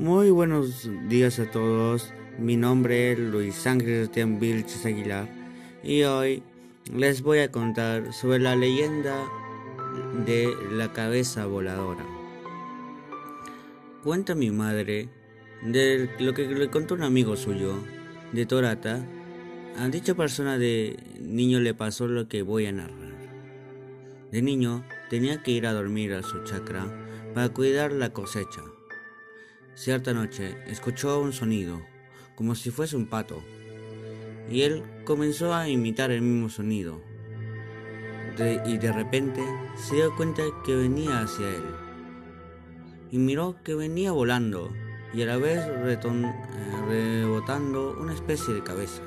Muy buenos días a todos. Mi nombre es Luis Ángel Esteban Vilches Aguilar y hoy les voy a contar sobre la leyenda de la cabeza voladora. Cuenta mi madre de lo que le contó un amigo suyo de Torata. A dicha persona de niño le pasó lo que voy a narrar. De niño tenía que ir a dormir a su chacra para cuidar la cosecha. Cierta noche escuchó un sonido, como si fuese un pato, y él comenzó a imitar el mismo sonido. y de repente se dio cuenta que venía hacia él, y miró que venía volando y a la vez eh, rebotando una especie de cabeza,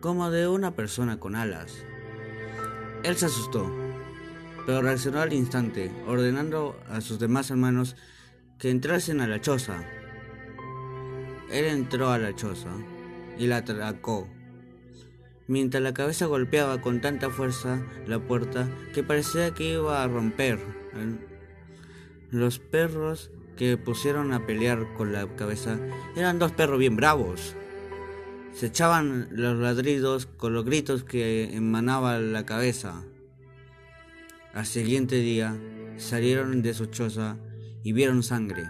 como de una persona con alas. Él se asustó, pero reaccionó al instante, ordenando a sus demás hermanos que entrasen a la choza. Él entró a la choza y la atracó, mientras la cabeza golpeaba con tanta fuerza la puerta que parecía que iba a romper. Los perros que pusieron a pelear con la cabeza eran dos perros bien bravos. Se echaban los ladridos con los gritos que emanaba la cabeza. Al siguiente día salieron de su choza y vieron sangre,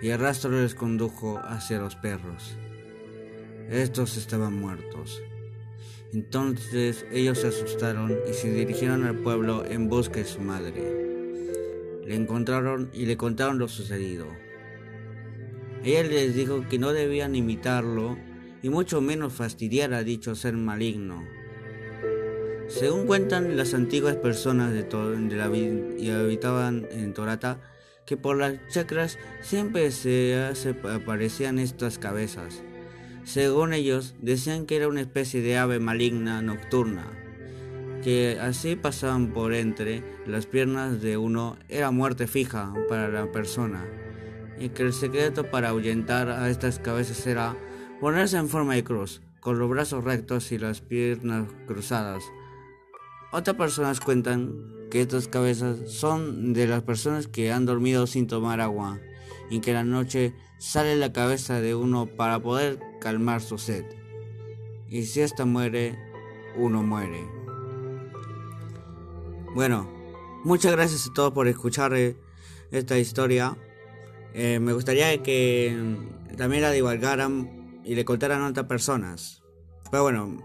y el rastro les condujo hacia los perros. Estos estaban muertos. Entonces ellos se asustaron y se dirigieron al pueblo en busca de su madre. Le encontraron y le contaron lo sucedido. Ella les dijo que no debían imitarlo y mucho menos fastidiar a dicho ser maligno. Según cuentan las antiguas personas de, de la y habitaban en Torata, que por las chacras siempre se, aparecían estas cabezas. Según ellos, decían que era una especie de ave maligna nocturna, que así pasaban por entre las piernas de uno era muerte fija para la persona, y que el secreto para ahuyentar a estas cabezas era ponerse en forma de cruz, con los brazos rectos y las piernas cruzadas. Otras personas cuentan que estas cabezas son de las personas que han dormido sin tomar agua y que la noche sale la cabeza de uno para poder calmar su sed. Y si ésta muere, uno muere. Bueno, muchas gracias a todos por escuchar eh, esta historia. Eh, me gustaría que también la divulgaran y le contaran a otras personas. Pero bueno,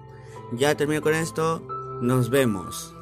ya termino con esto. Nos vemos.